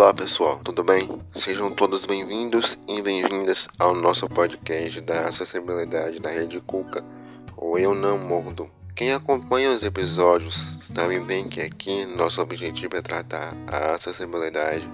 Olá pessoal, tudo bem? Sejam todos bem-vindos e bem-vindas ao nosso podcast da acessibilidade da Rede Cuca, ou Eu Não Mordo. Quem acompanha os episódios sabe bem que aqui nosso objetivo é tratar a acessibilidade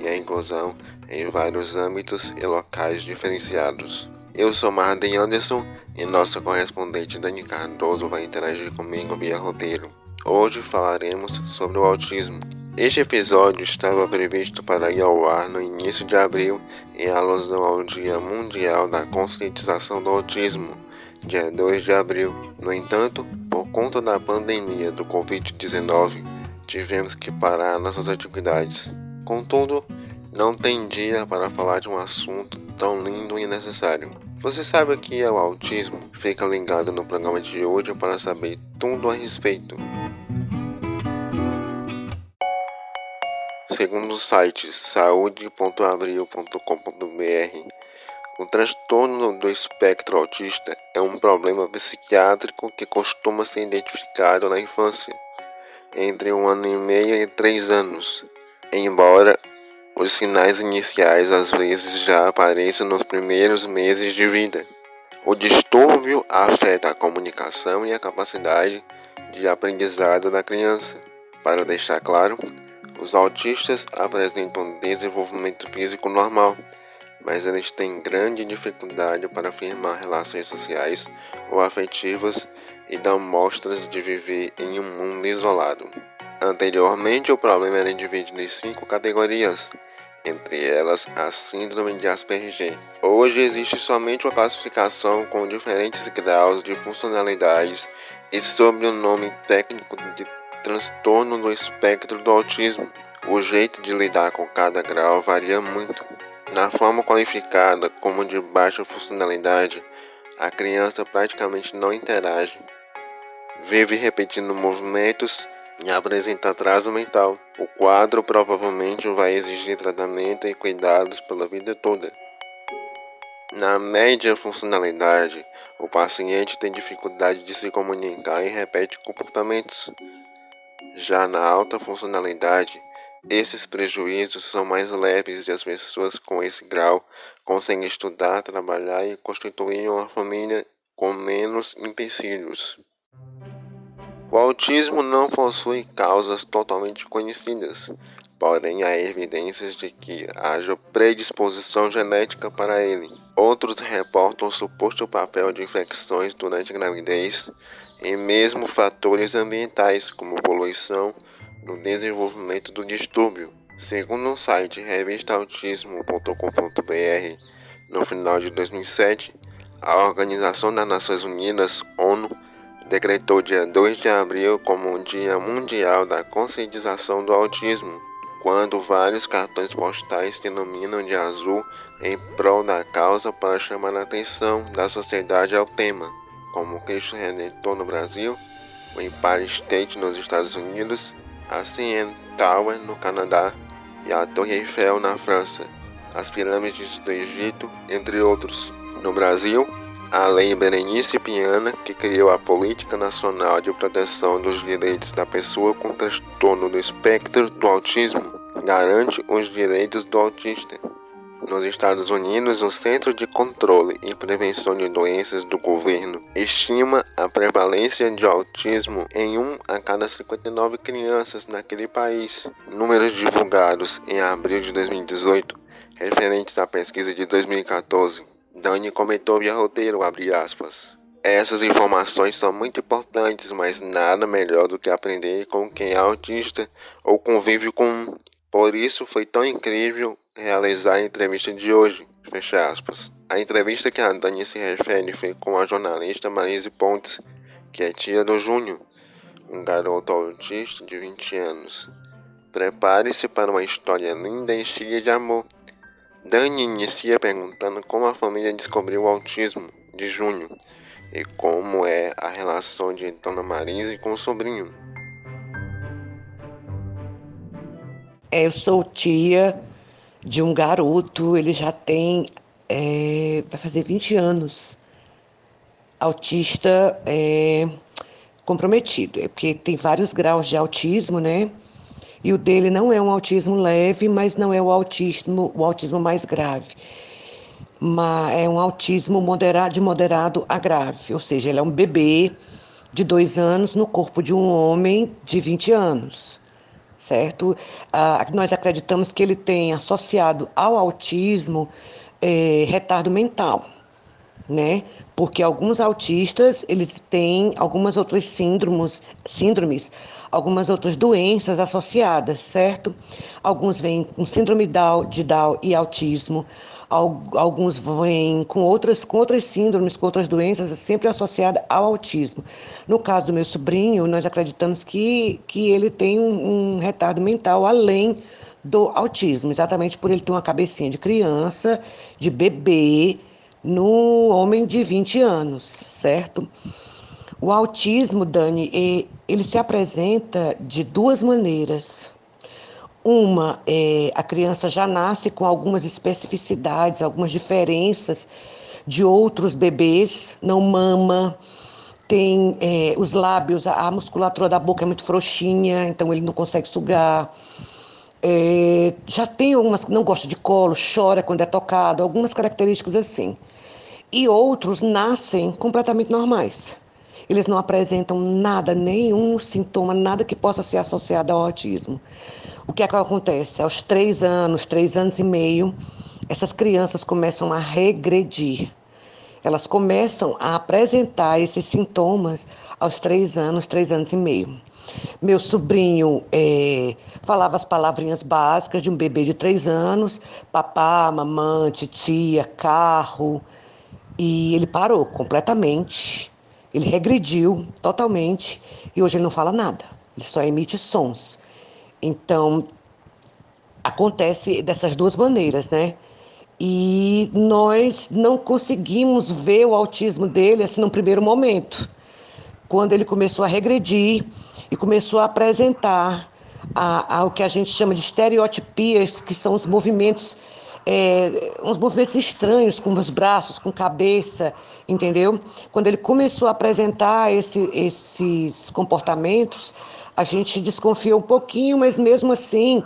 e a inclusão em vários âmbitos e locais diferenciados. Eu sou Marden Anderson e nossa correspondente Dani Cardoso vai interagir comigo via roteiro. Hoje falaremos sobre o autismo este episódio estava previsto para ir ao ar no início de abril em alusão ao Dia Mundial da Conscientização do Autismo, dia 2 de abril. No entanto, por conta da pandemia do Covid-19, tivemos que parar nossas atividades. Contudo, não tem dia para falar de um assunto tão lindo e necessário. Você sabe o que é o autismo? Fica ligado no programa de hoje para saber tudo a respeito. Segundo o site saúde.abril.com.br, o transtorno do espectro autista é um problema psiquiátrico que costuma ser identificado na infância, entre um ano e meio e três anos, embora os sinais iniciais às vezes já apareçam nos primeiros meses de vida. O distúrbio afeta a comunicação e a capacidade de aprendizado da criança. Para deixar claro, os autistas apresentam desenvolvimento físico normal, mas eles têm grande dificuldade para firmar relações sociais ou afetivas e dão mostras de viver em um mundo isolado. Anteriormente, o problema era dividido em cinco categorias, entre elas a Síndrome de Asperger. Hoje existe somente uma classificação com diferentes graus de funcionalidades e sob o nome técnico de transtorno do espectro do autismo. O jeito de lidar com cada grau varia muito. Na forma qualificada como de baixa funcionalidade, a criança praticamente não interage, vive repetindo movimentos e apresenta atraso mental. O quadro provavelmente vai exigir tratamento e cuidados pela vida toda. Na média funcionalidade, o paciente tem dificuldade de se comunicar e repete comportamentos. Já na alta funcionalidade, esses prejuízos são mais leves e as pessoas com esse grau conseguem estudar, trabalhar e constituir uma família com menos empecilhos. O autismo não possui causas totalmente conhecidas, porém há evidências de que haja predisposição genética para ele. Outros reportam suposto papel de infecções durante a gravidez e mesmo fatores ambientais, como poluição, no desenvolvimento do distúrbio. Segundo o site revistaautismo.com.br, no final de 2007, a Organização das Nações Unidas, ONU, decretou dia 2 de abril como o Dia Mundial da Conscientização do Autismo, quando vários cartões postais se iluminam de azul em prol da causa para chamar a atenção da sociedade ao tema como Cristo Redentor no Brasil, o Empire State nos Estados Unidos, a CN Tower no Canadá e a Torre Eiffel na França, as pirâmides do Egito, entre outros. No Brasil, a Lei Berenice Piana, que criou a Política Nacional de Proteção dos Direitos da Pessoa com Transtorno do Espectro do Autismo, garante os direitos do autista. Nos Estados Unidos, o Centro de Controle e Prevenção de Doenças do governo estima a prevalência de autismo em 1 a cada 59 crianças naquele país. Números divulgados em abril de 2018, referentes à pesquisa de 2014. Dani comentou via roteiro, abre aspas. Essas informações são muito importantes, mas nada melhor do que aprender com quem é autista ou convive com. Por isso foi tão incrível realizar a entrevista de hoje. Fecha aspas. A entrevista que a Dani se refere foi com a jornalista Marise Pontes, que é tia do Júnior, um garoto autista de 20 anos. Prepare-se para uma história linda e cheia de amor. Dani inicia perguntando como a família descobriu o autismo de Júnior e como é a relação de Dona Marise com o sobrinho. Eu sou tia de um garoto, ele já tem, é, vai fazer 20 anos, autista é, comprometido, é porque tem vários graus de autismo, né? E o dele não é um autismo leve, mas não é o autismo, o autismo mais grave. Mas é um autismo moderado, de moderado a grave, ou seja, ele é um bebê de dois anos no corpo de um homem de 20 anos, certo? Ah, nós acreditamos que ele tem associado ao autismo é, retardo mental, né? Porque alguns autistas, eles têm algumas outras síndromes, síndromes, algumas outras doenças associadas, certo? Alguns vêm com síndrome de Down e autismo, alguns vêm com outras, com outras síndromes, com outras doenças, sempre associada ao autismo. No caso do meu sobrinho, nós acreditamos que, que ele tem um, um retardo mental além do autismo, exatamente por ele ter uma cabecinha de criança, de bebê, no homem de 20 anos, certo? O autismo, Dani, ele se apresenta de duas maneiras. Uma, é, a criança já nasce com algumas especificidades, algumas diferenças de outros bebês, não mama, tem é, os lábios, a musculatura da boca é muito frouxinha, então ele não consegue sugar. É, já tem algumas que não gosta de colo, chora quando é tocado, algumas características assim. E outros nascem completamente normais. Eles não apresentam nada, nenhum sintoma, nada que possa ser associado ao autismo. O que é que acontece? Aos três anos, três anos e meio, essas crianças começam a regredir. Elas começam a apresentar esses sintomas aos três anos, três anos e meio. Meu sobrinho é, falava as palavrinhas básicas de um bebê de três anos: papá, mamãe, titia, carro. E ele parou completamente. Ele regrediu totalmente e hoje ele não fala nada. Ele só emite sons. Então, acontece dessas duas maneiras, né? E nós não conseguimos ver o autismo dele assim no primeiro momento. Quando ele começou a regredir, e começou a apresentar a, a, o que a gente chama de estereotipias, que são os movimentos, é, uns movimentos estranhos com os braços, com cabeça, entendeu? Quando ele começou a apresentar esse, esses comportamentos, a gente desconfiou um pouquinho, mas mesmo assim,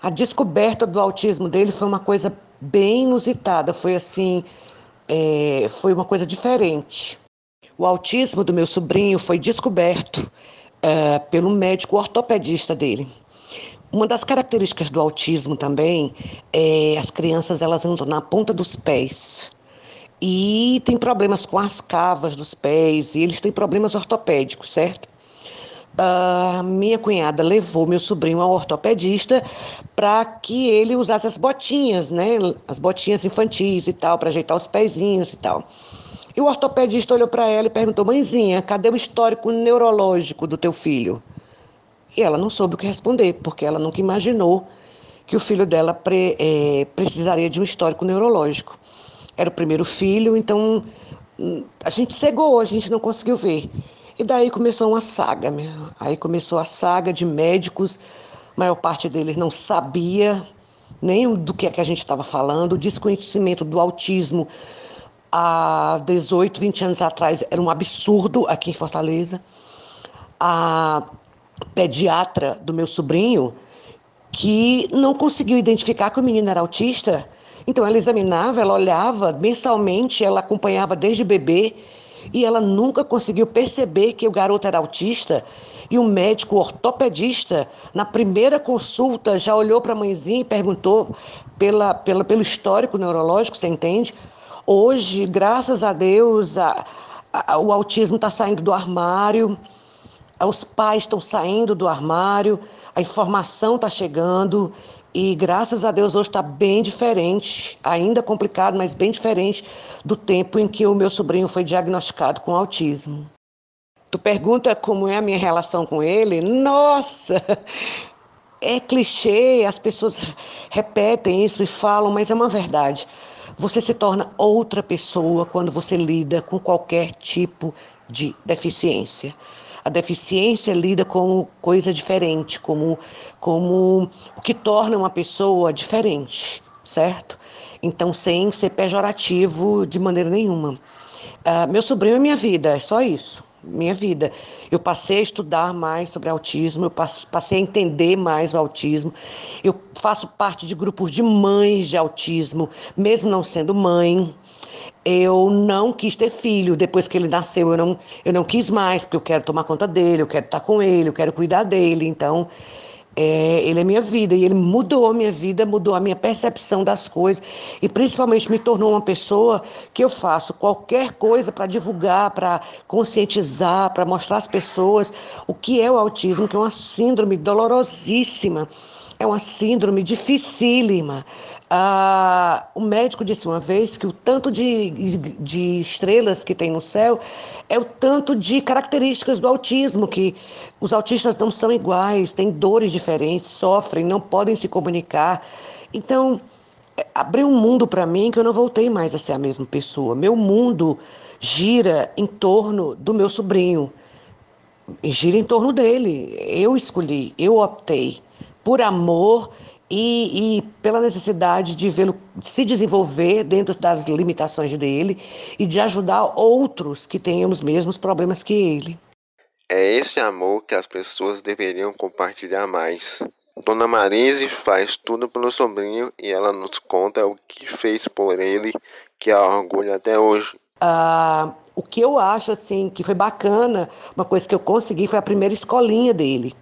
a descoberta do autismo dele foi uma coisa bem inusitada, foi assim, é, foi uma coisa diferente. O autismo do meu sobrinho foi descoberto é, pelo médico ortopedista dele. Uma das características do autismo também é as crianças elas andam na ponta dos pés e tem problemas com as cavas dos pés e eles têm problemas ortopédicos, certo? Uh, minha cunhada levou meu sobrinho ao ortopedista para que ele usasse as botinhas, né? As botinhas infantis e tal, para ajeitar os pezinhos e tal. E o ortopedista olhou para ela e perguntou: Mãezinha, cadê o histórico neurológico do teu filho? E ela não soube o que responder, porque ela nunca imaginou que o filho dela pre, é, precisaria de um histórico neurológico. Era o primeiro filho, então a gente cegou, a gente não conseguiu ver. E daí começou uma saga, meu. aí começou a saga de médicos, a maior parte deles não sabia nem do que, é que a gente estava falando, o desconhecimento do autismo há 18, 20 anos atrás era um absurdo aqui em Fortaleza. A pediatra do meu sobrinho, que não conseguiu identificar que o menino era autista, então ela examinava, ela olhava mensalmente, ela acompanhava desde bebê e ela nunca conseguiu perceber que o garoto era autista. E o médico ortopedista, na primeira consulta, já olhou para a mãezinha e perguntou pela, pela, pelo histórico neurológico, você entende? Hoje, graças a Deus, a, a, o autismo está saindo do armário, os pais estão saindo do armário, a informação está chegando e graças a Deus hoje está bem diferente, ainda complicado, mas bem diferente do tempo em que o meu sobrinho foi diagnosticado com autismo. Tu pergunta como é a minha relação com ele? Nossa! É clichê, as pessoas repetem isso e falam, mas é uma verdade. Você se torna outra pessoa quando você lida com qualquer tipo de deficiência. A deficiência lida como coisa diferente, como, como o que torna uma pessoa diferente, certo? Então, sem ser pejorativo de maneira nenhuma. Uh, meu sobrinho é minha vida, é só isso. minha vida. Eu passei a estudar mais sobre autismo, eu passei a entender mais o autismo. Eu faço parte de grupos de mães de autismo, mesmo não sendo mãe. Eu não quis ter filho. Depois que ele nasceu, eu não, eu não quis mais, porque eu quero tomar conta dele, eu quero estar com ele, eu quero cuidar dele. Então, é, ele é minha vida e ele mudou a minha vida, mudou a minha percepção das coisas e principalmente me tornou uma pessoa que eu faço qualquer coisa para divulgar, para conscientizar, para mostrar às pessoas o que é o autismo, que é uma síndrome dolorosíssima é uma síndrome dificílima. Ah, o médico disse uma vez que o tanto de, de estrelas que tem no céu é o tanto de características do autismo, que os autistas não são iguais, têm dores diferentes, sofrem, não podem se comunicar. Então, é, abriu um mundo para mim que eu não voltei mais a ser a mesma pessoa. Meu mundo gira em torno do meu sobrinho, gira em torno dele. Eu escolhi, eu optei por amor e, e, pela necessidade de vê-lo se desenvolver dentro das limitações dele e de ajudar outros que tenham os mesmos problemas que ele. É esse amor que as pessoas deveriam compartilhar mais. Dona Marise faz tudo pelo sobrinho e ela nos conta o que fez por ele, que a orgulha até hoje. Ah, o que eu acho assim que foi bacana, uma coisa que eu consegui foi a primeira escolinha dele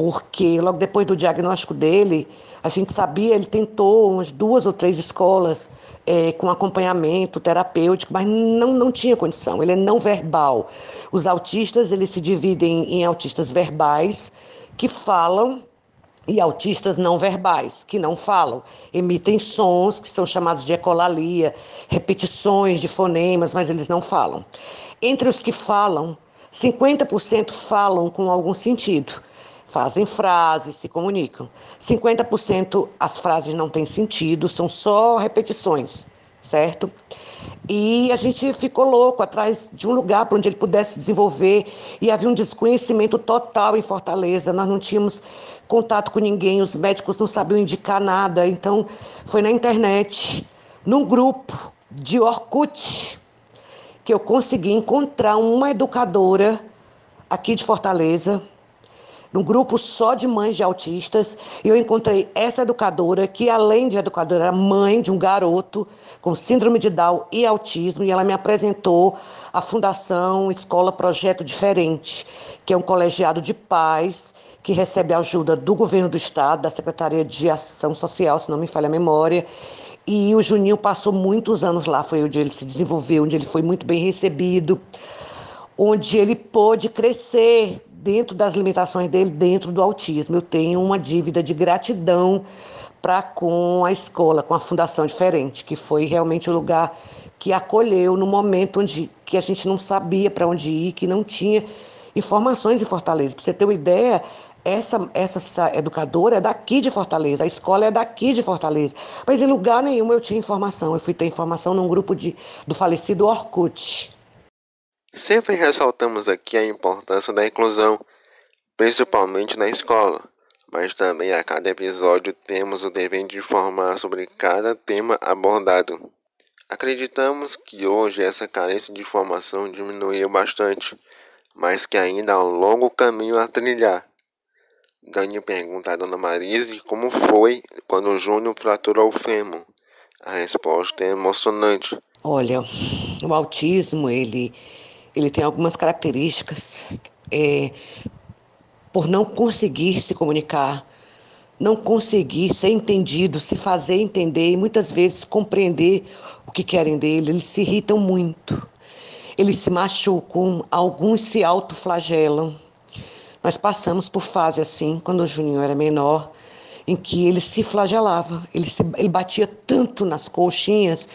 porque logo depois do diagnóstico dele, a gente sabia, ele tentou umas duas ou três escolas é, com acompanhamento terapêutico, mas não, não tinha condição, ele é não verbal. Os autistas, eles se dividem em autistas verbais, que falam, e autistas não verbais, que não falam, emitem sons que são chamados de ecolalia, repetições de fonemas, mas eles não falam. Entre os que falam, 50% falam com algum sentido fazem frases, se comunicam. 50% as frases não têm sentido, são só repetições, certo? E a gente ficou louco atrás de um lugar para onde ele pudesse desenvolver e havia um desconhecimento total em Fortaleza. Nós não tínhamos contato com ninguém, os médicos não sabiam indicar nada. Então, foi na internet, num grupo de Orkut, que eu consegui encontrar uma educadora aqui de Fortaleza, num grupo só de mães de autistas, e eu encontrei essa educadora, que além de educadora, era mãe de um garoto com síndrome de Down e autismo, e ela me apresentou a Fundação Escola Projeto Diferente, que é um colegiado de pais que recebe ajuda do governo do estado, da Secretaria de Ação Social, se não me falha a memória, e o Juninho passou muitos anos lá, foi onde ele se desenvolveu, onde ele foi muito bem recebido, onde ele pôde crescer dentro das limitações dele, dentro do autismo. Eu tenho uma dívida de gratidão para com a escola, com a Fundação Diferente, que foi realmente o lugar que acolheu no momento onde que a gente não sabia para onde ir, que não tinha informações em Fortaleza. Para você ter uma ideia, essa, essa educadora é daqui de Fortaleza, a escola é daqui de Fortaleza. Mas em lugar nenhum eu tinha informação. Eu fui ter informação num grupo de, do falecido Orkut. Sempre ressaltamos aqui a importância da inclusão, principalmente na escola, mas também a cada episódio temos o dever de informar sobre cada tema abordado. Acreditamos que hoje essa carência de informação diminuiu bastante, mas que ainda há um longo caminho a trilhar. Dani pergunta a Dona Marise como foi quando o Júnior fraturou o fêmur. A resposta é emocionante. Olha, o autismo, ele ele tem algumas características é, por não conseguir se comunicar, não conseguir ser entendido, se fazer entender e muitas vezes compreender o que querem dele. Eles se irritam muito, eles se machucam, alguns se autoflagelam. Nós passamos por fase assim, quando o Juninho era menor, em que ele se flagelava, ele, se, ele batia tanto nas coxinhas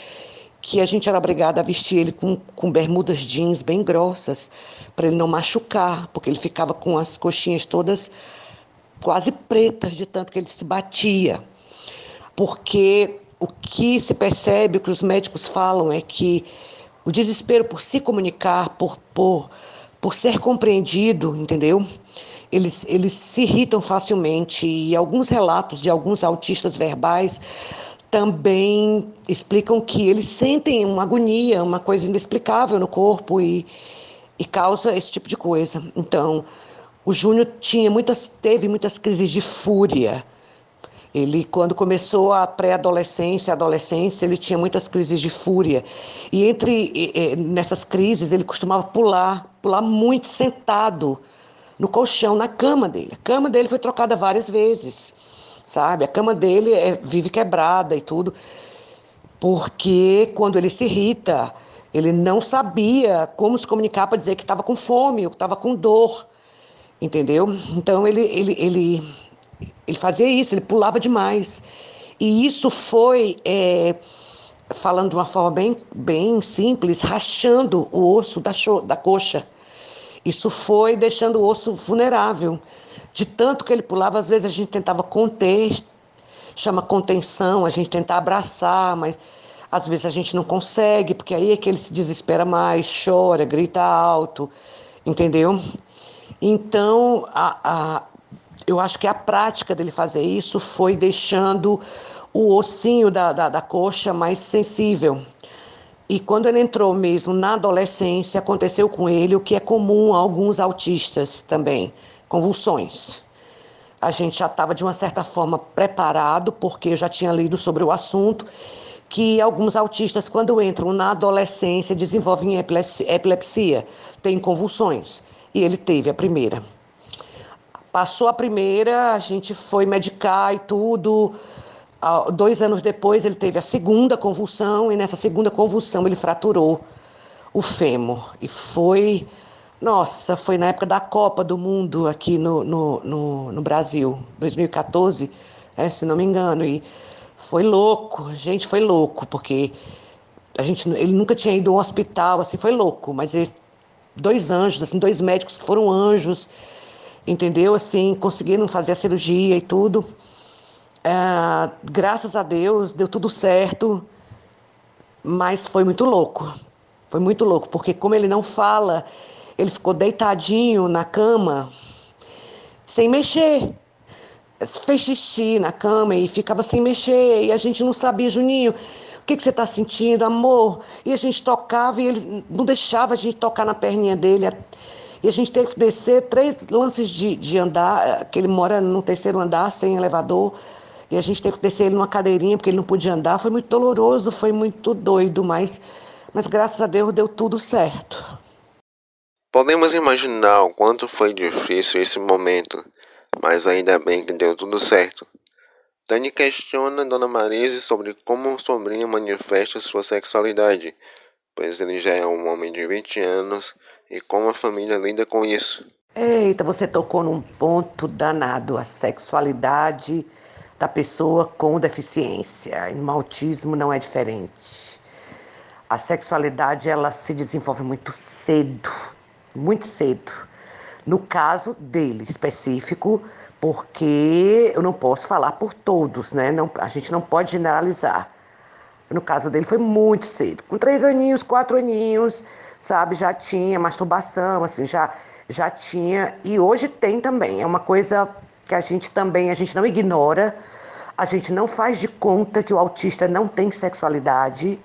que a gente era obrigada a vestir ele com, com bermudas jeans bem grossas, para ele não machucar, porque ele ficava com as coxinhas todas quase pretas de tanto que ele se batia. Porque o que se percebe, o que os médicos falam é que o desespero por se comunicar, por, por, por ser compreendido, entendeu? Eles, eles se irritam facilmente e alguns relatos de alguns autistas verbais também explicam que eles sentem uma agonia, uma coisa inexplicável no corpo e e causa esse tipo de coisa. Então, o Júnior tinha muitas, teve muitas crises de fúria. Ele, quando começou a pré-adolescência, adolescência, ele tinha muitas crises de fúria. E entre e, nessas crises, ele costumava pular, pular muito sentado no colchão, na cama dele. A cama dele foi trocada várias vezes, sabe? A cama dele é, vive quebrada e tudo, porque quando ele se irrita, ele não sabia como se comunicar para dizer que estava com fome ou que estava com dor, entendeu? Então ele, ele, ele, ele fazia isso, ele pulava demais. E isso foi, é, falando de uma forma bem, bem simples, rachando o osso da, da coxa. Isso foi deixando o osso vulnerável. De tanto que ele pulava, às vezes a gente tentava conter, chama contenção, a gente tenta abraçar, mas às vezes a gente não consegue, porque aí é que ele se desespera mais, chora, grita alto, entendeu? Então, a, a, eu acho que a prática dele fazer isso foi deixando o ossinho da, da, da coxa mais sensível. E quando ele entrou mesmo na adolescência, aconteceu com ele o que é comum a alguns autistas também, convulsões. A gente já estava de uma certa forma preparado, porque eu já tinha lido sobre o assunto, que alguns autistas, quando entram na adolescência, desenvolvem epilepsia, têm convulsões. E ele teve a primeira. Passou a primeira, a gente foi medicar e tudo. Dois anos depois, ele teve a segunda convulsão, e nessa segunda convulsão, ele fraturou o fêmur. E foi. Nossa, foi na época da Copa do Mundo aqui no, no, no, no Brasil, 2014, é, se não me engano. E foi louco, gente, foi louco, porque a gente, ele nunca tinha ido a um hospital, assim, foi louco, mas ele, dois anjos, assim, dois médicos que foram anjos, entendeu? Assim, conseguiram fazer a cirurgia e tudo. É, graças a Deus, deu tudo certo, mas foi muito louco. Foi muito louco, porque como ele não fala, ele ficou deitadinho na cama, sem mexer fez xixi na cama e ficava sem mexer, e a gente não sabia, Juninho, o que, que você está sentindo, amor? E a gente tocava e ele não deixava a gente tocar na perninha dele. E a gente teve que descer três lances de, de andar, que ele mora no terceiro andar, sem elevador. E a gente teve que descer ele numa cadeirinha, porque ele não podia andar. Foi muito doloroso, foi muito doido, mas, mas graças a Deus deu tudo certo. Podemos imaginar o quanto foi difícil esse momento mas ainda bem que deu tudo certo. Tani questiona Dona Marise sobre como o sobrinho manifesta sua sexualidade, pois ele já é um homem de 20 anos e como a família lida com isso. Eita, você tocou num ponto danado, a sexualidade da pessoa com deficiência. E no autismo não é diferente. A sexualidade ela se desenvolve muito cedo, muito cedo. No caso dele específico, porque eu não posso falar por todos, né? Não, a gente não pode generalizar. No caso dele foi muito cedo, com três aninhos, quatro aninhos, sabe? Já tinha masturbação, assim, já, já tinha. E hoje tem também. É uma coisa que a gente também, a gente não ignora, a gente não faz de conta que o autista não tem sexualidade,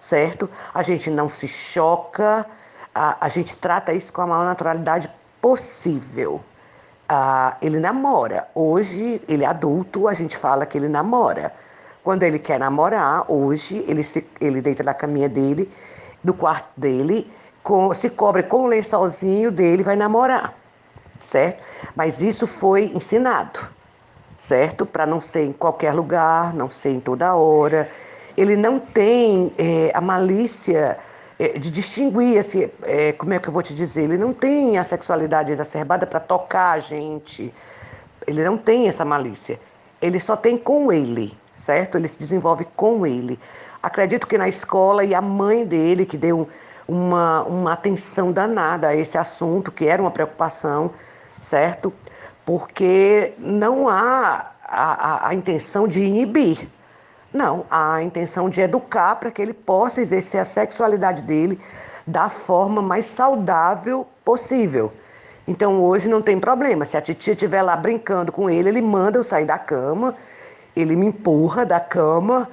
certo? A gente não se choca, a, a gente trata isso com a maior naturalidade possível. Ah, ele namora. Hoje, ele é adulto, a gente fala que ele namora. Quando ele quer namorar, hoje, ele, se, ele deita na caminha dele, no quarto dele, com, se cobre com o lençolzinho dele vai namorar, certo? Mas isso foi ensinado, certo? Para não ser em qualquer lugar, não ser em toda hora. Ele não tem é, a malícia é, de distinguir, assim, é, como é que eu vou te dizer? Ele não tem a sexualidade exacerbada para tocar a gente. Ele não tem essa malícia. Ele só tem com ele, certo? Ele se desenvolve com ele. Acredito que na escola e a mãe dele, que deu uma, uma atenção danada a esse assunto, que era uma preocupação, certo? Porque não há a, a, a intenção de inibir, não, a intenção de educar para que ele possa exercer a sexualidade dele da forma mais saudável possível. Então hoje não tem problema. Se a titia estiver lá brincando com ele, ele manda eu sair da cama, ele me empurra da cama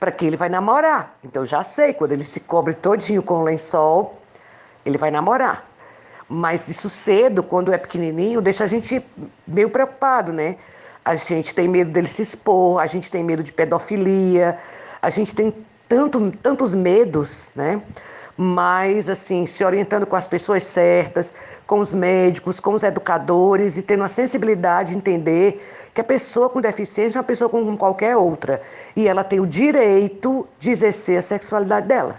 para que ele vai namorar. Então já sei, quando ele se cobre todinho com o lençol, ele vai namorar. Mas isso cedo, quando é pequenininho, deixa a gente meio preocupado, né? A gente tem medo dele se expor, a gente tem medo de pedofilia, a gente tem tanto, tantos medos, né? Mas, assim, se orientando com as pessoas certas, com os médicos, com os educadores e tendo a sensibilidade de entender que a pessoa com deficiência é uma pessoa como qualquer outra e ela tem o direito de exercer a sexualidade dela.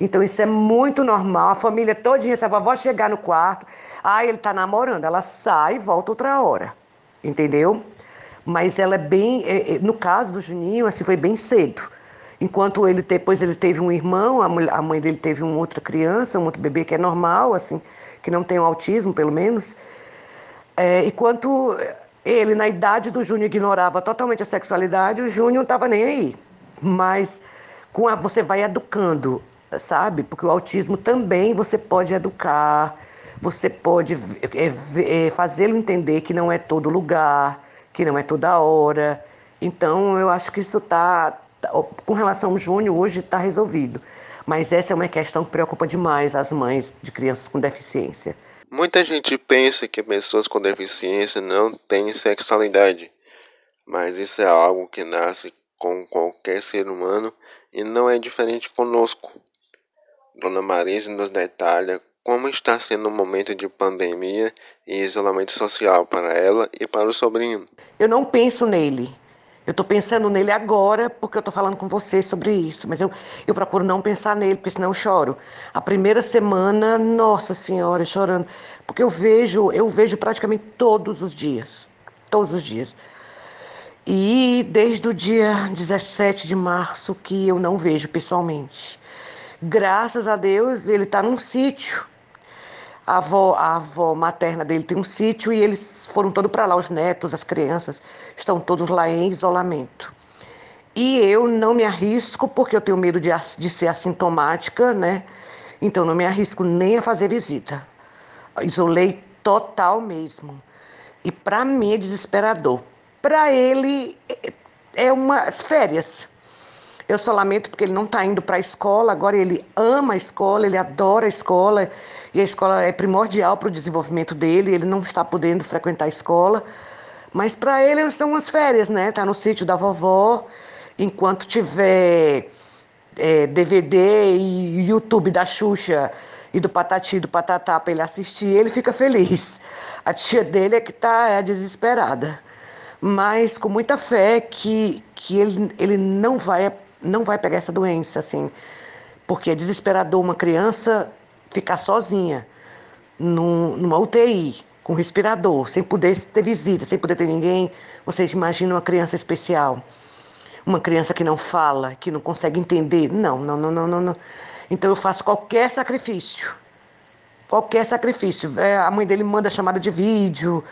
Então isso é muito normal. A família todinha, se a vovó chegar no quarto, ah, ele está namorando, ela sai e volta outra hora. Entendeu? Mas ela é bem, é, é, no caso do Juninho, assim, foi bem cedo. Enquanto ele depois ele teve um irmão, a mãe dele teve uma outra criança, um outro bebê que é normal, assim, que não tem autismo, pelo menos. É, enquanto ele, na idade do Júnior, ignorava totalmente a sexualidade, o Júnior não estava nem aí. Mas com a, você vai educando sabe? Porque o autismo também você pode educar, você pode é, é, fazê-lo entender que não é todo lugar, que não é toda hora. Então, eu acho que isso está, tá, com relação ao Júnior, hoje está resolvido. Mas essa é uma questão que preocupa demais as mães de crianças com deficiência. Muita gente pensa que pessoas com deficiência não têm sexualidade, mas isso é algo que nasce com qualquer ser humano e não é diferente conosco. Dona Marisa nos detalha como está sendo o um momento de pandemia e isolamento social para ela e para o sobrinho. Eu não penso nele. Eu estou pensando nele agora porque eu estou falando com você sobre isso, mas eu, eu procuro não pensar nele, porque senão eu choro. A primeira semana, nossa senhora, chorando, porque eu vejo, eu vejo praticamente todos os dias, todos os dias. E desde o dia 17 de março que eu não vejo pessoalmente. Graças a Deus, ele está num sítio. A avó, a avó materna dele tem um sítio e eles foram todos para lá, os netos, as crianças, estão todos lá em isolamento. E eu não me arrisco, porque eu tenho medo de, de ser assintomática, né? Então não me arrisco nem a fazer visita. Isolei total mesmo. E para mim é desesperador. Para ele é, é umas férias. Eu só lamento porque ele não está indo para a escola, agora ele ama a escola, ele adora a escola, e a escola é primordial para o desenvolvimento dele, ele não está podendo frequentar a escola. Mas para ele são umas férias, né? Tá no sítio da vovó, enquanto tiver é, DVD e YouTube da Xuxa e do Patati e do Patatá para ele assistir, ele fica feliz. A tia dele é que está é, desesperada. Mas com muita fé que, que ele, ele não vai não vai pegar essa doença, assim, porque é desesperador uma criança ficar sozinha num, numa UTI, com respirador, sem poder ter visita, sem poder ter ninguém. Vocês imaginam uma criança especial, uma criança que não fala, que não consegue entender. Não, não, não, não, não. não. Então eu faço qualquer sacrifício, qualquer sacrifício. É, a mãe dele manda chamada de vídeo.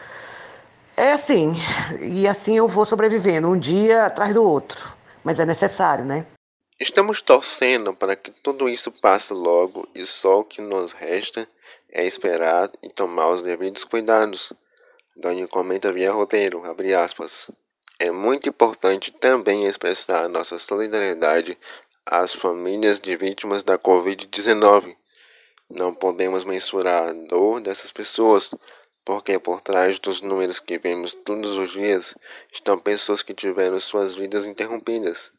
É assim, e assim eu vou sobrevivendo, um dia atrás do outro mas é necessário, né? Estamos torcendo para que tudo isso passe logo e só o que nos resta é esperar e tomar os devidos cuidados. Doni comenta via roteiro, abre aspas. É muito importante também expressar nossa solidariedade às famílias de vítimas da Covid-19. Não podemos mensurar a dor dessas pessoas, porque por trás dos números que vemos todos os dias estão pessoas que tiveram suas vidas interrompidas.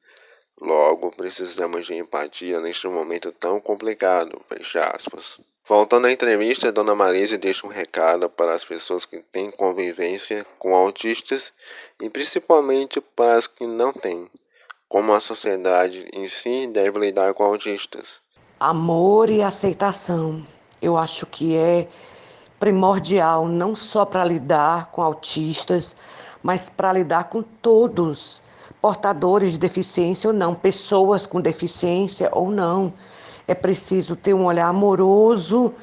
Logo, precisamos de empatia neste momento tão complicado. Fecha aspas. Voltando à entrevista, Dona Marise deixa um recado para as pessoas que têm convivência com autistas e principalmente para as que não têm. Como a sociedade em si deve lidar com autistas. Amor e aceitação. Eu acho que é primordial não só para lidar com autistas, mas para lidar com todos, portadores de deficiência ou não, pessoas com deficiência ou não. É preciso ter um olhar amoroso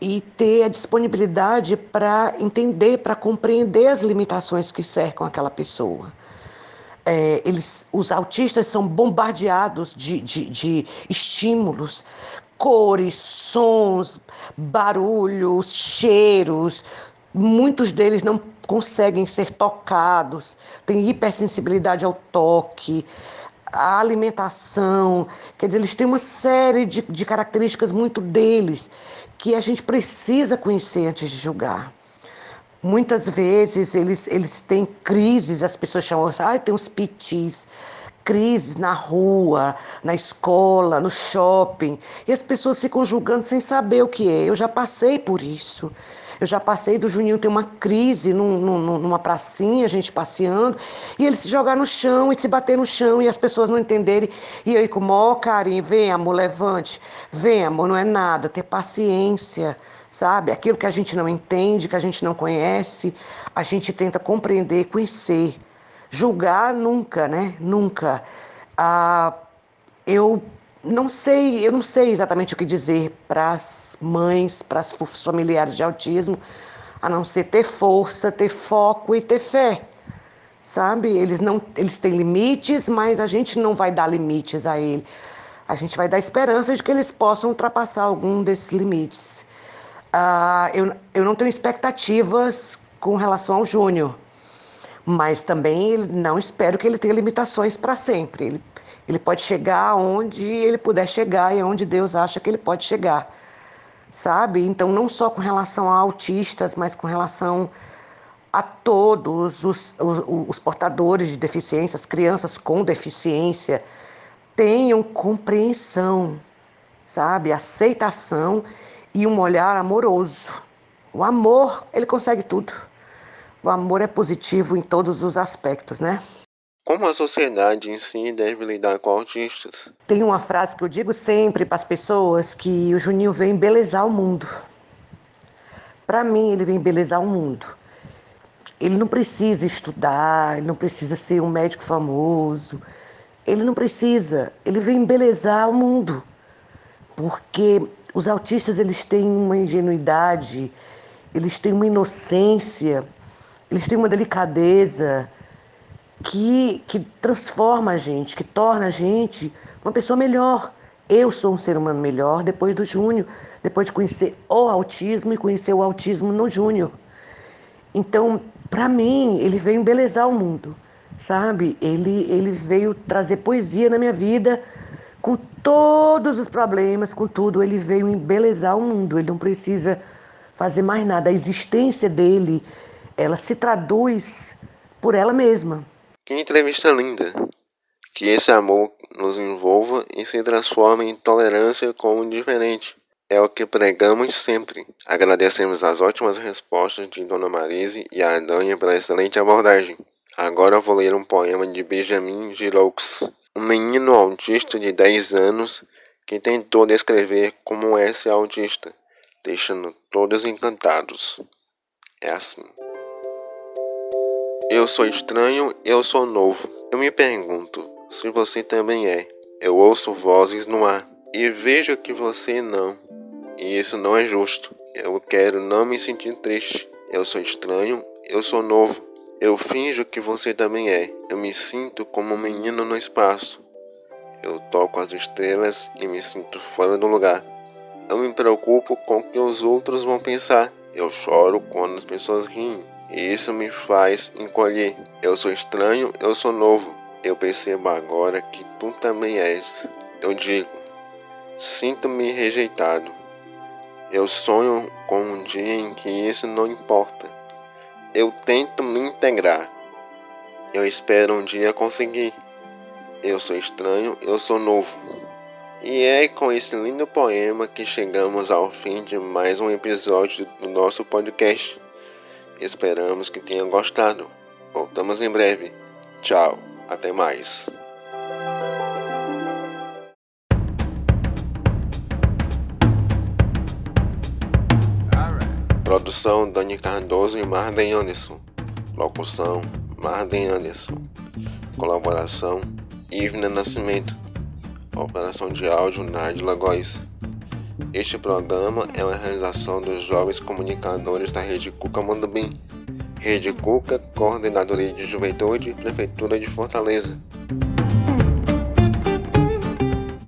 e ter a disponibilidade para entender, para compreender as limitações que cercam aquela pessoa. É, eles, os autistas são bombardeados de, de, de estímulos cores, sons, barulhos, cheiros. Muitos deles não conseguem ser tocados, têm hipersensibilidade ao toque. a alimentação, quer dizer, eles têm uma série de, de características muito deles que a gente precisa conhecer antes de julgar. Muitas vezes eles, eles têm crises, as pessoas chamam ah, tem uns pitis, crises na rua, na escola, no shopping, e as pessoas ficam julgando sem saber o que é. Eu já passei por isso. Eu já passei do Juninho ter uma crise num, num, numa pracinha, a gente passeando, e ele se jogar no chão e se bater no chão e as pessoas não entenderem. E eu ir com o maior carinho, vem amor, levante, vem amor, não é nada, ter paciência sabe? Aquilo que a gente não entende, que a gente não conhece, a gente tenta compreender, conhecer. Julgar nunca, né? Nunca. Ah, eu não sei, eu não sei exatamente o que dizer para as mães, para as familiares de autismo, a não ser ter força, ter foco e ter fé. Sabe? Eles não, eles têm limites, mas a gente não vai dar limites a ele. A gente vai dar esperança de que eles possam ultrapassar algum desses limites. Uh, eu, eu não tenho expectativas com relação ao Júnior, mas também não espero que ele tenha limitações para sempre. Ele, ele pode chegar onde ele puder chegar e aonde Deus acha que ele pode chegar, sabe? Então, não só com relação a autistas, mas com relação a todos os, os, os portadores de deficiência, as crianças com deficiência, tenham compreensão, sabe? Aceitação e um olhar amoroso. O amor, ele consegue tudo. O amor é positivo em todos os aspectos, né? Como a sociedade em si deve lidar com autistas? Tem uma frase que eu digo sempre para as pessoas que o Juninho vem embelezar o mundo. Para mim, ele vem embelezar o mundo. Ele não precisa estudar, ele não precisa ser um médico famoso, ele não precisa, ele vem embelezar o mundo. Porque os autistas eles têm uma ingenuidade, eles têm uma inocência, eles têm uma delicadeza que, que transforma a gente, que torna a gente uma pessoa melhor. Eu sou um ser humano melhor depois do Júnior, depois de conhecer o autismo e conhecer o autismo no Júnior. Então, para mim, ele veio embelezar o mundo, sabe? Ele, ele veio trazer poesia na minha vida, com todos os problemas, com tudo, ele veio embelezar o mundo. Ele não precisa fazer mais nada. A existência dele, ela se traduz por ela mesma. Que entrevista linda! Que esse amor nos envolva e se transforme em tolerância com o diferente. É o que pregamos sempre. Agradecemos as ótimas respostas de Dona Marise e a pela excelente abordagem. Agora vou ler um poema de Benjamin Giroux um menino autista de 10 anos que tentou descrever como é ser autista, deixando todos encantados. É assim. Eu sou estranho, eu sou novo. Eu me pergunto se você também é. Eu ouço vozes no ar e vejo que você não. E isso não é justo. Eu quero não me sentir triste. Eu sou estranho, eu sou novo. Eu finjo que você também é. Eu me sinto como um menino no espaço. Eu toco as estrelas e me sinto fora do lugar. Eu me preocupo com o que os outros vão pensar. Eu choro quando as pessoas riem. E isso me faz encolher. Eu sou estranho, eu sou novo. Eu percebo agora que tu também és. Eu digo, sinto-me rejeitado. Eu sonho com um dia em que isso não importa. Eu tento me integrar. Eu espero um dia conseguir. Eu sou estranho, eu sou novo. E é com esse lindo poema que chegamos ao fim de mais um episódio do nosso podcast. Esperamos que tenham gostado. Voltamos em breve. Tchau, até mais. Produção Dani Cardoso e Marden Anderson. Locução Marden Anderson. Colaboração Ivna Nascimento. Operação de áudio Nádia Góes. Este programa é uma realização dos jovens comunicadores da Rede Cuca Mandubim. Rede Cuca, Coordenadoria de Juventude, Prefeitura de Fortaleza.